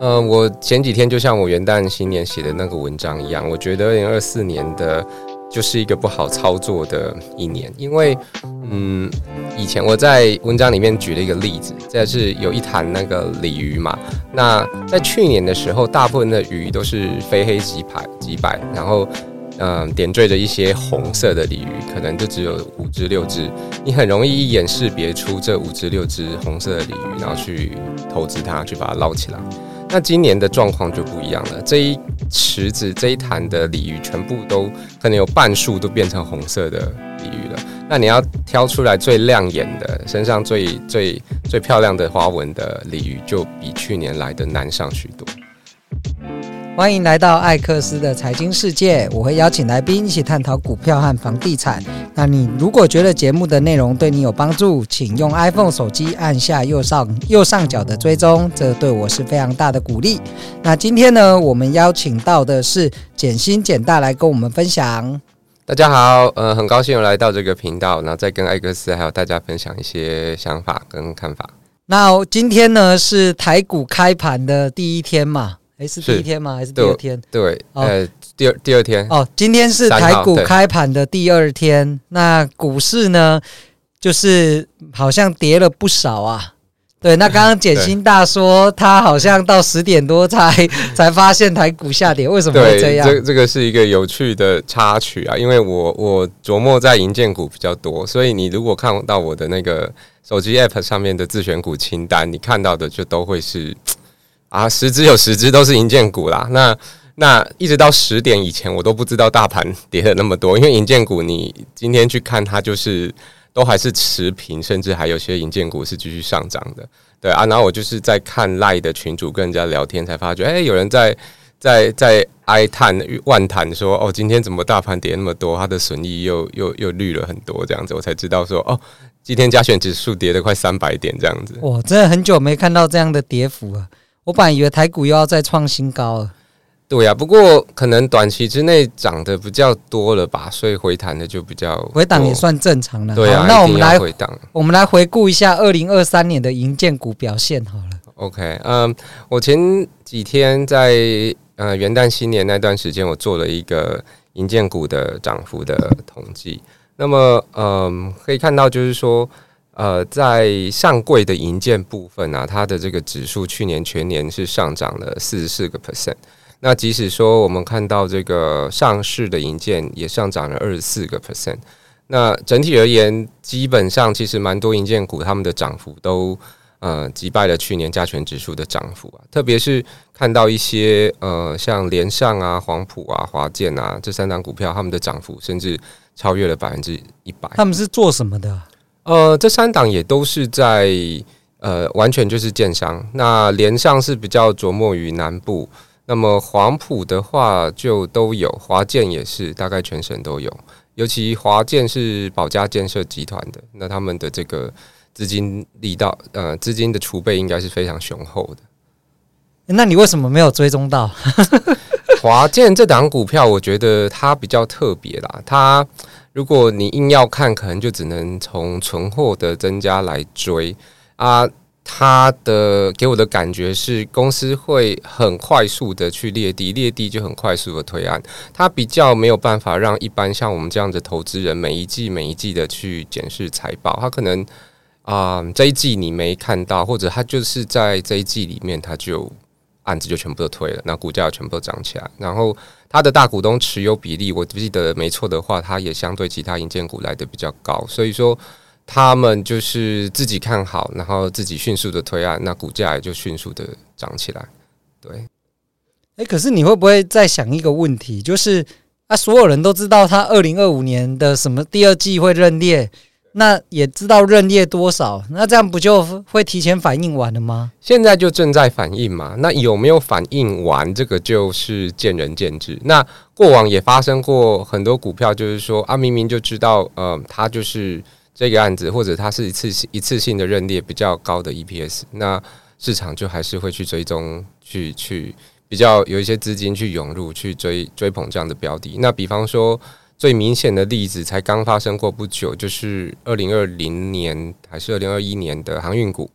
呃，我前几天就像我元旦新年写的那个文章一样，我觉得二零二四年的就是一个不好操作的一年，因为嗯，以前我在文章里面举了一个例子，这是有一坛那个鲤鱼嘛，那在去年的时候，大部分的鱼都是非黑即白，即白，然后。嗯，点缀着一些红色的鲤鱼，可能就只有五只六只，你很容易一眼识别出这五只六只红色的鲤鱼，然后去投资它，去把它捞起来。那今年的状况就不一样了，这一池子这一潭的鲤鱼全部都可能有半数都变成红色的鲤鱼了。那你要挑出来最亮眼的，身上最最最漂亮的花纹的鲤鱼，就比去年来的难上许多。欢迎来到艾克斯的财经世界，我会邀请来宾一起探讨股票和房地产。那你如果觉得节目的内容对你有帮助，请用 iPhone 手机按下右上右上角的追踪，这对我是非常大的鼓励。那今天呢，我们邀请到的是简新简大来跟我们分享。大家好，呃，很高兴有来到这个频道，然后再跟艾克斯还有大家分享一些想法跟看法。那今天呢是台股开盘的第一天嘛？诶，是第一天吗？还是第二天？对，对呃，第二第二天。哦，今天是台股开盘的第二天。那股市呢，就是好像跌了不少啊。对，那刚刚简 心大说，他好像到十点多才 才发现台股下跌，为什么会这样？这这个是一个有趣的插曲啊，因为我我琢磨在银建股比较多，所以你如果看到我的那个手机 App 上面的自选股清单，你看到的就都会是。啊，十只有十只都是银建股啦。那那一直到十点以前，我都不知道大盘跌了那么多。因为银建股，你今天去看它，就是都还是持平，甚至还有些银建股是继续上涨的。对啊，然后我就是在看赖的群主跟人家聊天，才发觉，哎、有人在在在哀叹万叹说，哦，今天怎么大盘跌那么多？它的损益又又又绿了很多，这样子，我才知道说，哦，今天加权指数跌了快三百点这样子。哇，真的很久没看到这样的跌幅了。我本来以为台股又要再创新高了，对呀、啊，不过可能短期之内涨得比较多了吧，所以回弹的就比较回档也算正常了。对啊，那我们来回档，我们来回顾一下二零二三年的银建股表现好了。OK，嗯，我前几天在呃元旦新年那段时间，我做了一个银建股的涨幅的统计。那么，嗯，可以看到就是说。呃，在上柜的银建部分啊，它的这个指数去年全年是上涨了四十四个 percent。那即使说我们看到这个上市的银建也上涨了二十四个 percent。那整体而言，基本上其实蛮多银建股他们的涨幅都呃击败了去年加权指数的涨幅啊。特别是看到一些呃像联上啊、黄埔啊、华建啊这三档股票，他们的涨幅甚至超越了百分之一百。他们是做什么的？呃，这三档也都是在呃，完全就是建商。那联上是比较琢磨于南部，那么黄埔的话就都有，华建也是，大概全省都有。尤其华建是保家建设集团的，那他们的这个资金力道，呃，资金的储备应该是非常雄厚的。那你为什么没有追踪到 华建这档股票？我觉得它比较特别啦，它。如果你硬要看，可能就只能从存货的增加来追啊。它的给我的感觉是，公司会很快速的去猎地，猎地就很快速的推案。它比较没有办法让一般像我们这样的投资人每一季每一季的去检视财报。它可能啊、这一季你没看到，或者它就是在这一季里面，它就案子就全部都推了，那股价全部都涨起来，然后。他的大股东持有比例，我记得没错的话，他也相对其他银建股来的比较高，所以说他们就是自己看好，然后自己迅速的推案，那股价也就迅速的涨起来。对，哎，可是你会不会再想一个问题，就是啊，所有人都知道他二零二五年的什么第二季会认列。那也知道认列多少，那这样不就会提前反应完了吗？现在就正在反应嘛。那有没有反应完？这个就是见仁见智。那过往也发生过很多股票，就是说啊，明明就知道，呃，它就是这个案子，或者它是一次性一次性的认列比较高的 EPS，那市场就还是会去追踪，去去比较有一些资金去涌入去追追捧这样的标的。那比方说。最明显的例子才刚发生过不久，就是二零二零年还是二零二一年的航运股。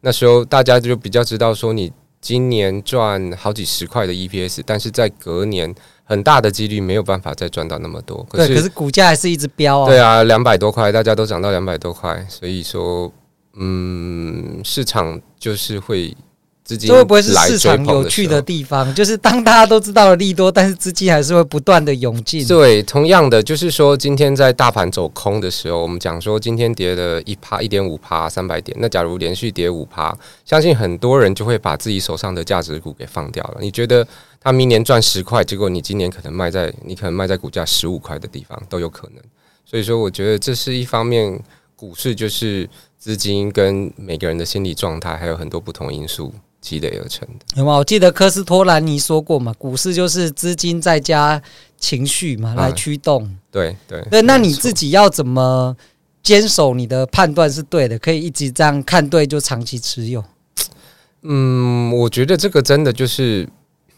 那时候大家就比较知道说，你今年赚好几十块的 EPS，但是在隔年很大的几率没有办法再赚到那么多。可是对，可是股价还是一直飙啊。对啊，两百多块，大家都涨到两百多块，所以说，嗯，市场就是会。这会不会是市场有趣的地方？就是当大家都知道了利多，但是资金还是会不断的涌进。对，同样的，就是说今天在大盘走空的时候，我们讲说今天跌了一趴、一点五趴、三百点。那假如连续跌五趴，相信很多人就会把自己手上的价值股给放掉了。你觉得他明年赚十块，结果你今年可能卖在你可能卖在股价十五块的地方都有可能。所以说，我觉得这是一方面，股市就是资金跟每个人的心理状态，还有很多不同因素。积累而成的，有吗？我记得科斯托兰尼说过嘛，股市就是资金再加情绪嘛，来驱动。嗯、对对对，那你自己要怎么坚守你的判断是对的，可以一直这样看对就长期持有？嗯，我觉得这个真的就是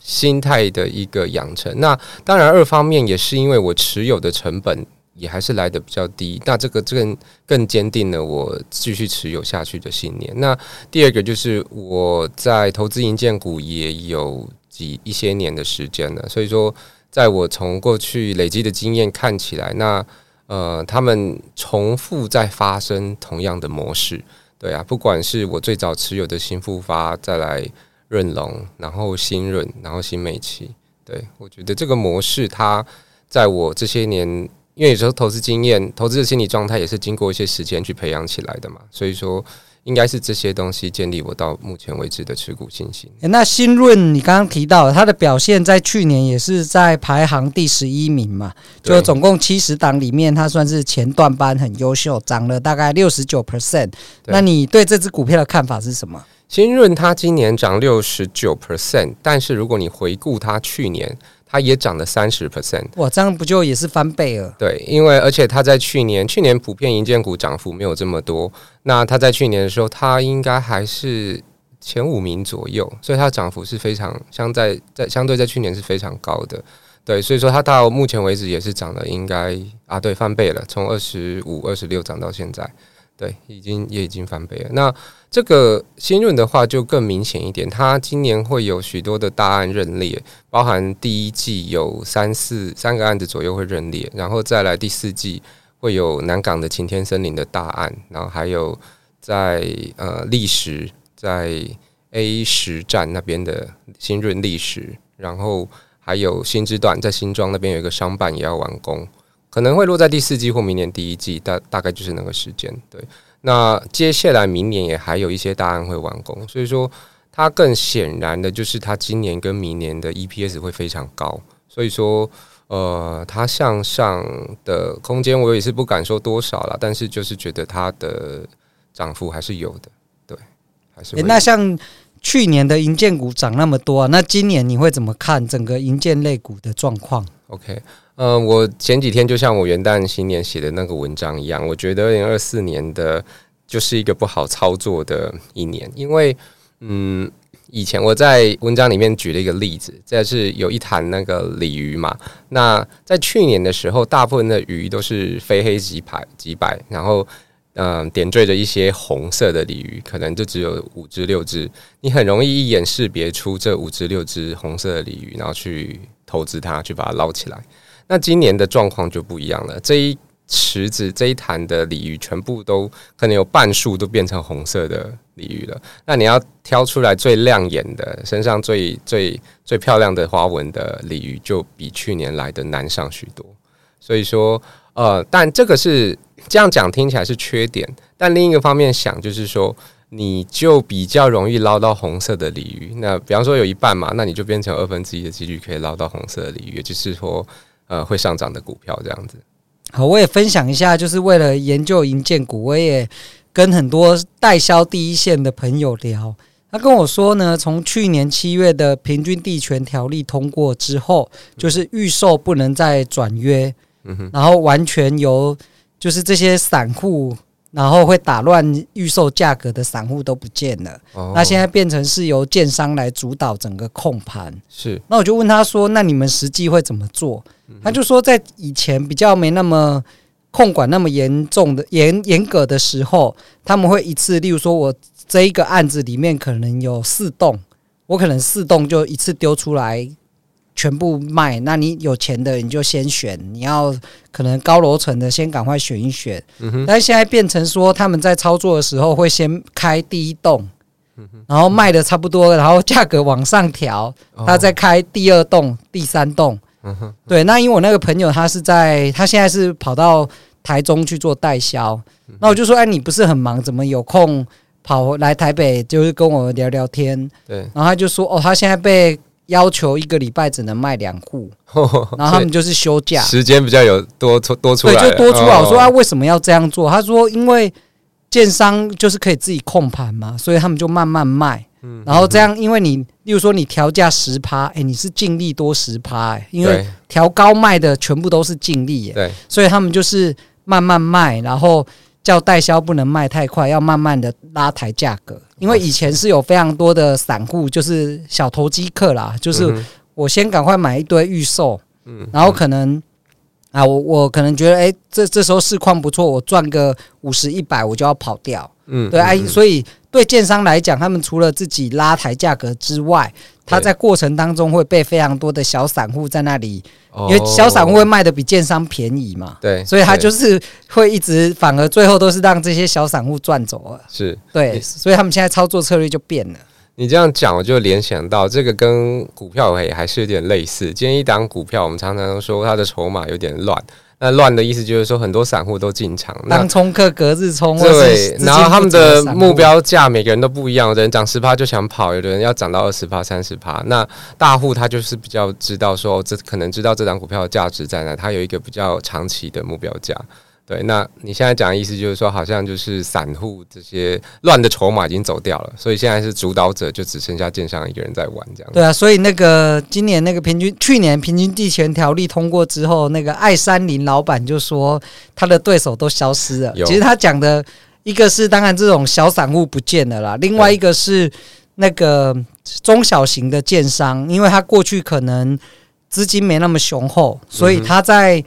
心态的一个养成。那当然，二方面也是因为我持有的成本。也还是来得比较低，那这个更更坚定了我继续持有下去的信念。那第二个就是我在投资银建股也有几一些年的时间了，所以说在我从过去累积的经验看起来，那呃他们重复在发生同样的模式，对啊，不管是我最早持有的新复发，再来润隆，然后新润，然后新美齐，对，我觉得这个模式它在我这些年。因为有时候投资经验、投资的心理状态也是经过一些时间去培养起来的嘛，所以说应该是这些东西建立我到目前为止的持股信心。欸、那新润你刚刚提到它的表现，在去年也是在排行第十一名嘛，就总共七十档里面，它算是前段班很优秀，涨了大概六十九 percent。那你对这只股票的看法是什么？新润它今年涨六十九 percent，但是如果你回顾它去年。它也涨了三十 percent，哇，这样不就也是翻倍了？对，因为而且它在去年，去年普遍银建股涨幅没有这么多，那它在去年的时候，它应该还是前五名左右，所以它涨幅是非常相在在相对在去年是非常高的，对，所以说它到目前为止也是涨了，应该啊，对，翻倍了，从二十五、二十六涨到现在。对，已经也已经翻倍了。那这个新润的话就更明显一点，它今年会有许多的大案认列，包含第一季有三四三个案子左右会认列，然后再来第四季会有南港的晴天森林的大案，然后还有在呃历史在 A 十站那边的新润历史，然后还有新之段在新庄那边有一个商办也要完工。可能会落在第四季或明年第一季，大大概就是那个时间。对，那接下来明年也还有一些大案会完工，所以说它更显然的就是它今年跟明年的 EPS 会非常高。所以说，呃，它向上的空间我也是不敢说多少了，但是就是觉得它的涨幅还是有的。对，还是、欸。那像去年的银建股涨那么多啊，那今年你会怎么看整个银建类股的状况？OK。呃，我前几天就像我元旦新年写的那个文章一样，我觉得二零二四年的就是一个不好操作的一年，因为嗯，以前我在文章里面举了一个例子，这是有一潭那个鲤鱼嘛，那在去年的时候，大部分的鱼都是非黑即白，即白，然后嗯、点缀着一些红色的鲤鱼，可能就只有五只六只，你很容易一眼识别出这五只六只红色的鲤鱼，然后去投资它，去把它捞起来。那今年的状况就不一样了，这一池子这一潭的鲤鱼全部都可能有半数都变成红色的鲤鱼了。那你要挑出来最亮眼的、身上最最最漂亮的花纹的鲤鱼，就比去年来的难上许多。所以说，呃，但这个是这样讲听起来是缺点，但另一个方面想就是说，你就比较容易捞到红色的鲤鱼。那比方说有一半嘛，那你就变成二分之一的几率可以捞到红色的鲤鱼，也就是说。呃，会上涨的股票这样子。好，我也分享一下，就是为了研究银建股，我也跟很多代销第一线的朋友聊。他跟我说呢，从去年七月的平均地权条例通过之后，就是预售不能再转约，嗯，然后完全由就是这些散户。然后会打乱预售价格的散户都不见了，哦、那现在变成是由建商来主导整个控盘。是，那我就问他说：“那你们实际会怎么做？”嗯、他就说：“在以前比较没那么控管那么严重的严严格的时候，他们会一次，例如说我这一个案子里面可能有四栋，我可能四栋就一次丢出来，全部卖。那你有钱的你就先选，你要可能高楼层的先赶快选一选。但现在变成说他们在操作的时候会先开第一栋，然后卖的差不多，然后价格往上调，他再开第二栋、第三栋。对，那因为我那个朋友他是在，他现在是跑到台中去做代销，那我就说，哎，你不是很忙，怎么有空？跑来台北就是跟我聊聊天，对，然后他就说哦，他现在被要求一个礼拜只能卖两户，然后他们就是休假，时间比较有多出多出来，对，就多出来。我说他为什么要这样做？他说因为建商就是可以自己控盘嘛，所以他们就慢慢卖，然后这样，因为你例如说你调价十趴，哎，你是净利多十趴，哎，因为调高卖的全部都是净利，对，所以他们就是慢慢卖，然后。叫代销不能卖太快，要慢慢的拉抬价格。因为以前是有非常多的散户，就是小投机客啦，就是我先赶快买一堆预售，嗯，然后可能啊，我我可能觉得，诶，这这时候市况不错，我赚个五十一百，我就要跑掉，嗯，对，哎，所以对建商来讲，他们除了自己拉抬价格之外，他在过程当中会被非常多的小散户在那里。因为小散户会卖的比建商便宜嘛，对，所以他就是会一直，反而最后都是让这些小散户赚走了。是对，所以他们现在操作策略就变了。你这样讲，我就联想到这个跟股票也还是有点类似。今天一档股票，我们常常说它的筹码有点乱。那乱的意思就是说，很多散户都进场，当冲客隔日冲，对，然后他们的目标价每个人都不一样，有的人涨十趴就想跑，有的人要涨到二十趴、三十趴。那大户他就是比较知道说，这可能知道这档股票的价值在哪，他有一个比较长期的目标价。对，那你现在讲的意思就是说，好像就是散户这些乱的筹码已经走掉了，所以现在是主导者就只剩下建商一个人在玩这样。对啊，所以那个今年那个平均，去年平均地权条例通过之后，那个爱山林老板就说他的对手都消失了。其实他讲的一个是当然这种小散户不见了啦，另外一个是那个中小型的建商，因为他过去可能资金没那么雄厚，所以他在。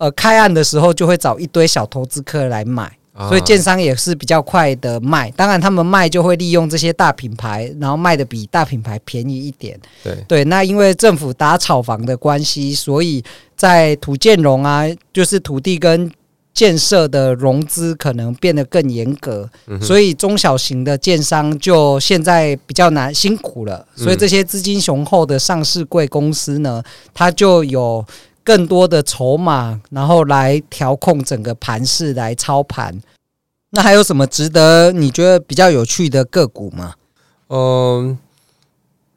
呃，开案的时候就会找一堆小投资客来买，所以建商也是比较快的卖。当然，他们卖就会利用这些大品牌，然后卖的比大品牌便宜一点。对对，那因为政府打炒房的关系，所以在土建融啊，就是土地跟建设的融资可能变得更严格，所以中小型的建商就现在比较难辛苦了。所以这些资金雄厚的上市贵公司呢，它就有。更多的筹码，然后来调控整个盘势，来操盘。那还有什么值得你觉得比较有趣的个股吗？嗯，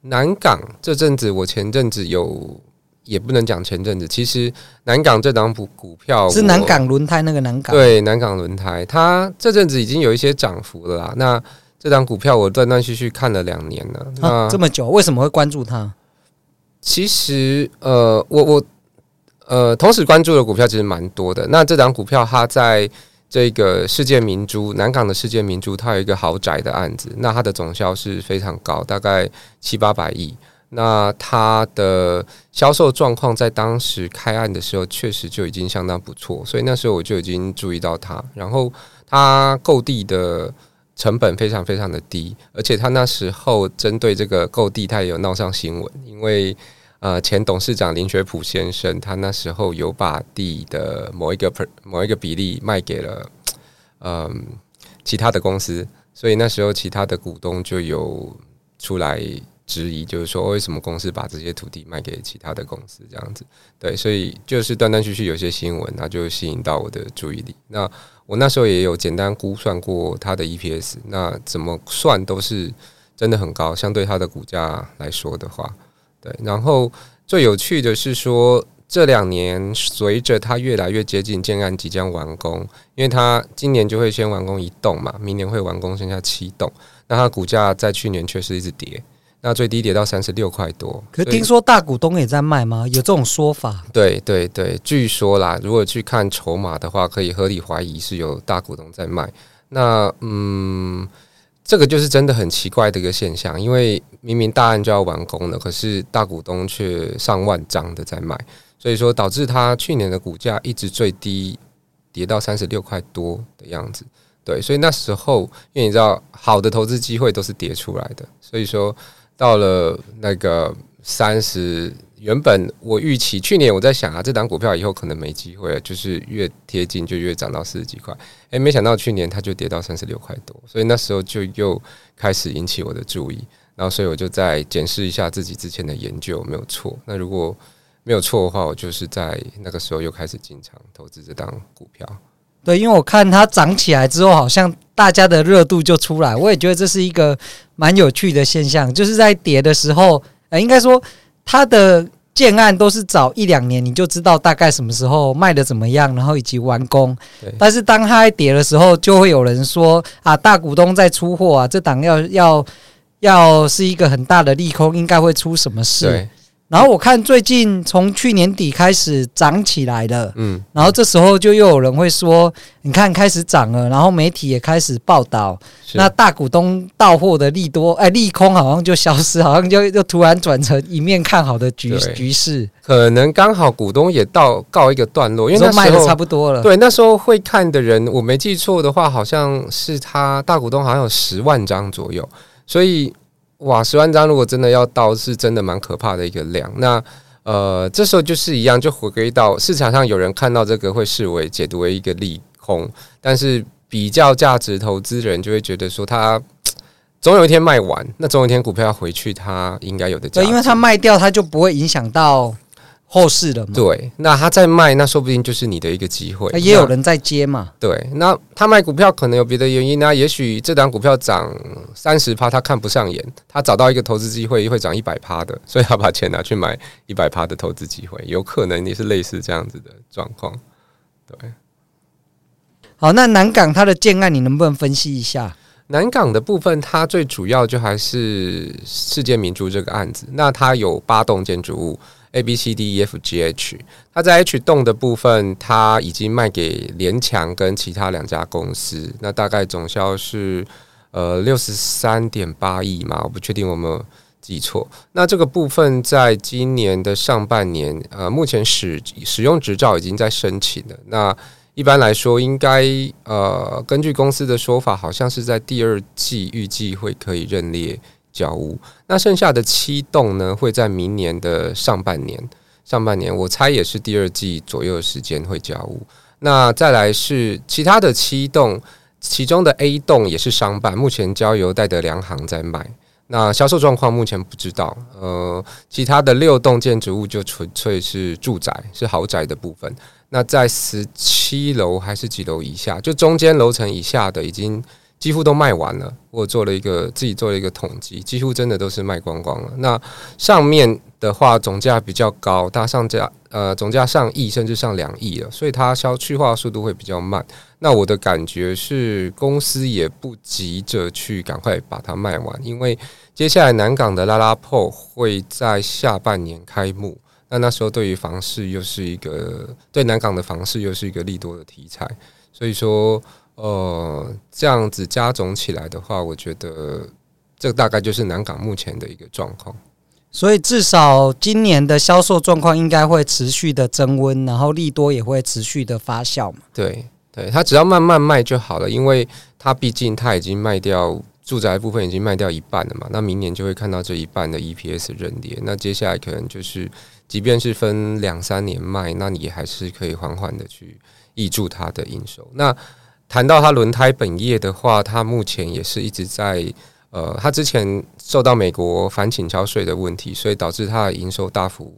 南港这阵子，我前阵子有，也不能讲前阵子，其实南港这档股股票是南港轮胎那个南港，对，南港轮胎，它这阵子已经有一些涨幅了啦。那这档股票我断断续续看了两年了，啊，这么久，为什么会关注它？其实，呃，我我。呃，同时关注的股票其实蛮多的。那这档股票，它在这个世界明珠南港的世界明珠，它有一个豪宅的案子，那它的总销是非常高，大概七八百亿。那它的销售状况在当时开案的时候，确实就已经相当不错，所以那时候我就已经注意到它。然后它购地的成本非常非常的低，而且它那时候针对这个购地，它也有闹上新闻，因为。呃，前董事长林学普先生，他那时候有把地的某一个某一个比例卖给了嗯、其他的公司，所以那时候其他的股东就有出来质疑，就是说为什么公司把这些土地卖给其他的公司这样子？对，所以就是断断续续有些新闻，那就吸引到我的注意力。那我那时候也有简单估算过它的 EPS，那怎么算都是真的很高，相对它的股价来说的话。对，然后最有趣的是说，这两年随着它越来越接近建案即将完工，因为它今年就会先完工一栋嘛，明年会完工剩下七栋，那它股价在去年确实一直跌，那最低跌到三十六块多。可是听说大股东也在卖吗？有这种说法？对对对，据说啦，如果去看筹码的话，可以合理怀疑是有大股东在卖。那嗯。这个就是真的很奇怪的一个现象，因为明明大案就要完工了，可是大股东却上万张的在卖，所以说导致他去年的股价一直最低跌到三十六块多的样子。对，所以那时候因为你知道，好的投资机会都是跌出来的，所以说到了那个三十，原本我预期去年我在想啊，这档股票以后可能没机会了，就是越贴近就越涨到四十几块，诶，没想到去年它就跌到三十六块多，所以那时候就又开始引起我的注意，然后所以我就再检视一下自己之前的研究有没有错，那如果没有错的话，我就是在那个时候又开始进场投资这档股票。对，因为我看它涨起来之后，好像大家的热度就出来。我也觉得这是一个蛮有趣的现象，就是在跌的时候，呃，应该说它的建案都是早一两年你就知道大概什么时候卖的怎么样，然后以及完工。但是当它跌的时候，就会有人说啊，大股东在出货啊，这档要要要是一个很大的利空，应该会出什么事？然后我看最近从去年底开始涨起来了，嗯，然后这时候就又有人会说，你看开始涨了，然后媒体也开始报道，那大股东到货的利多，哎，利空好像就消失，好像就就突然转成一面看好的局局势，可能刚好股东也到告一个段落，因为那时候卖的差不多了，对，那时候会看的人，我没记错的话，好像是他大股东好像有十万张左右，所以。哇，十万张如果真的要到，是真的蛮可怕的一个量。那呃，这时候就是一样，就回归到市场上有人看到这个会视为解读为一个利空，但是比较价值投资人就会觉得说，它总有一天卖完，那总有一天股票要回去，它应该有的价因为它卖掉，它就不会影响到。后市了嘛？对，那他在卖，那说不定就是你的一个机会。也有人在接嘛？对，那他卖股票可能有别的原因，那也许这档股票涨三十趴，他看不上眼，他找到一个投资机会会涨一百趴的，所以他把钱拿去买一百趴的投资机会，有可能也是类似这样子的状况。对，好，那南港它的建案，你能不能分析一下？南港的部分，它最主要就还是世界明珠这个案子，那它有八栋建筑物。A B C D E F G H，它在 H 栋的部分，它已经卖给联强跟其他两家公司，那大概总销是呃六十三点八亿嘛，我不确定我有没有记错。那这个部分在今年的上半年，呃，目前使使用执照已经在申请了。那一般来说，应该呃，根据公司的说法，好像是在第二季预计会可以认列。交屋，那剩下的七栋呢，会在明年的上半年。上半年我猜也是第二季左右的时间会交屋。那再来是其他的七栋，其中的 A 栋也是商办，目前交由戴德梁行在卖。那销售状况目前不知道。呃，其他的六栋建筑物就纯粹是住宅，是豪宅的部分。那在十七楼还是几楼以下，就中间楼层以下的已经。几乎都卖完了，我做了一个自己做了一个统计，几乎真的都是卖光光了。那上面的话总价比较高，它上价呃总价上亿甚至上两亿了，所以它消去化速度会比较慢。那我的感觉是公司也不急着去赶快把它卖完，因为接下来南港的拉拉破会在下半年开幕，那那时候对于房市又是一个对南港的房市又是一个利多的题材，所以说。呃，这样子加总起来的话，我觉得这大概就是南港目前的一个状况。所以至少今年的销售状况应该会持续的增温，然后利多也会持续的发酵嘛。对，对，它只要慢慢卖就好了，因为它毕竟它已经卖掉住宅部分已经卖掉一半了嘛。那明年就会看到这一半的 EPS 认列。那接下来可能就是，即便是分两三年卖，那你还是可以缓缓的去抑注它的营收。那谈到它轮胎本业的话，它目前也是一直在呃，它之前受到美国反倾销税的问题，所以导致它的营收大幅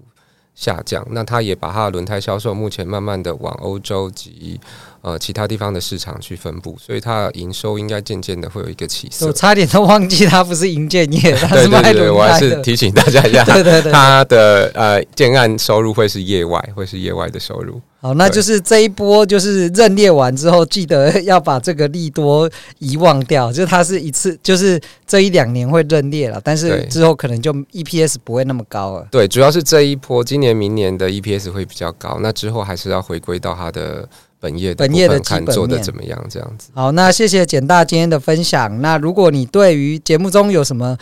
下降。那它也把它的轮胎销售目前慢慢的往欧洲及呃其他地方的市场去分布，所以它的营收应该渐渐的会有一个起色。我差点都忘记它不是营建业，它是卖轮胎的。对对对，我还是提醒大家一下，对对对，它的呃建案收入会是业外，会是业外的收入。好，那就是这一波就是认列完之后，记得要把这个利多遗忘掉。就它是一次，就是这一两年会认列了，但是之后可能就 EPS 不会那么高了。对，主要是这一波，今年、明年的 EPS 会比较高。那之后还是要回归到它的本业的本业的看做的怎么样这样子。好，那谢谢简大今天的分享。那如果你对于节目中有什么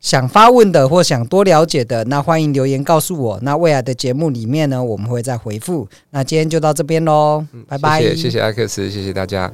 想发问的或想多了解的，那欢迎留言告诉我。那未来的节目里面呢，我们会再回复。那今天就到这边喽，拜拜。谢谢，谢谢艾克斯，谢谢大家。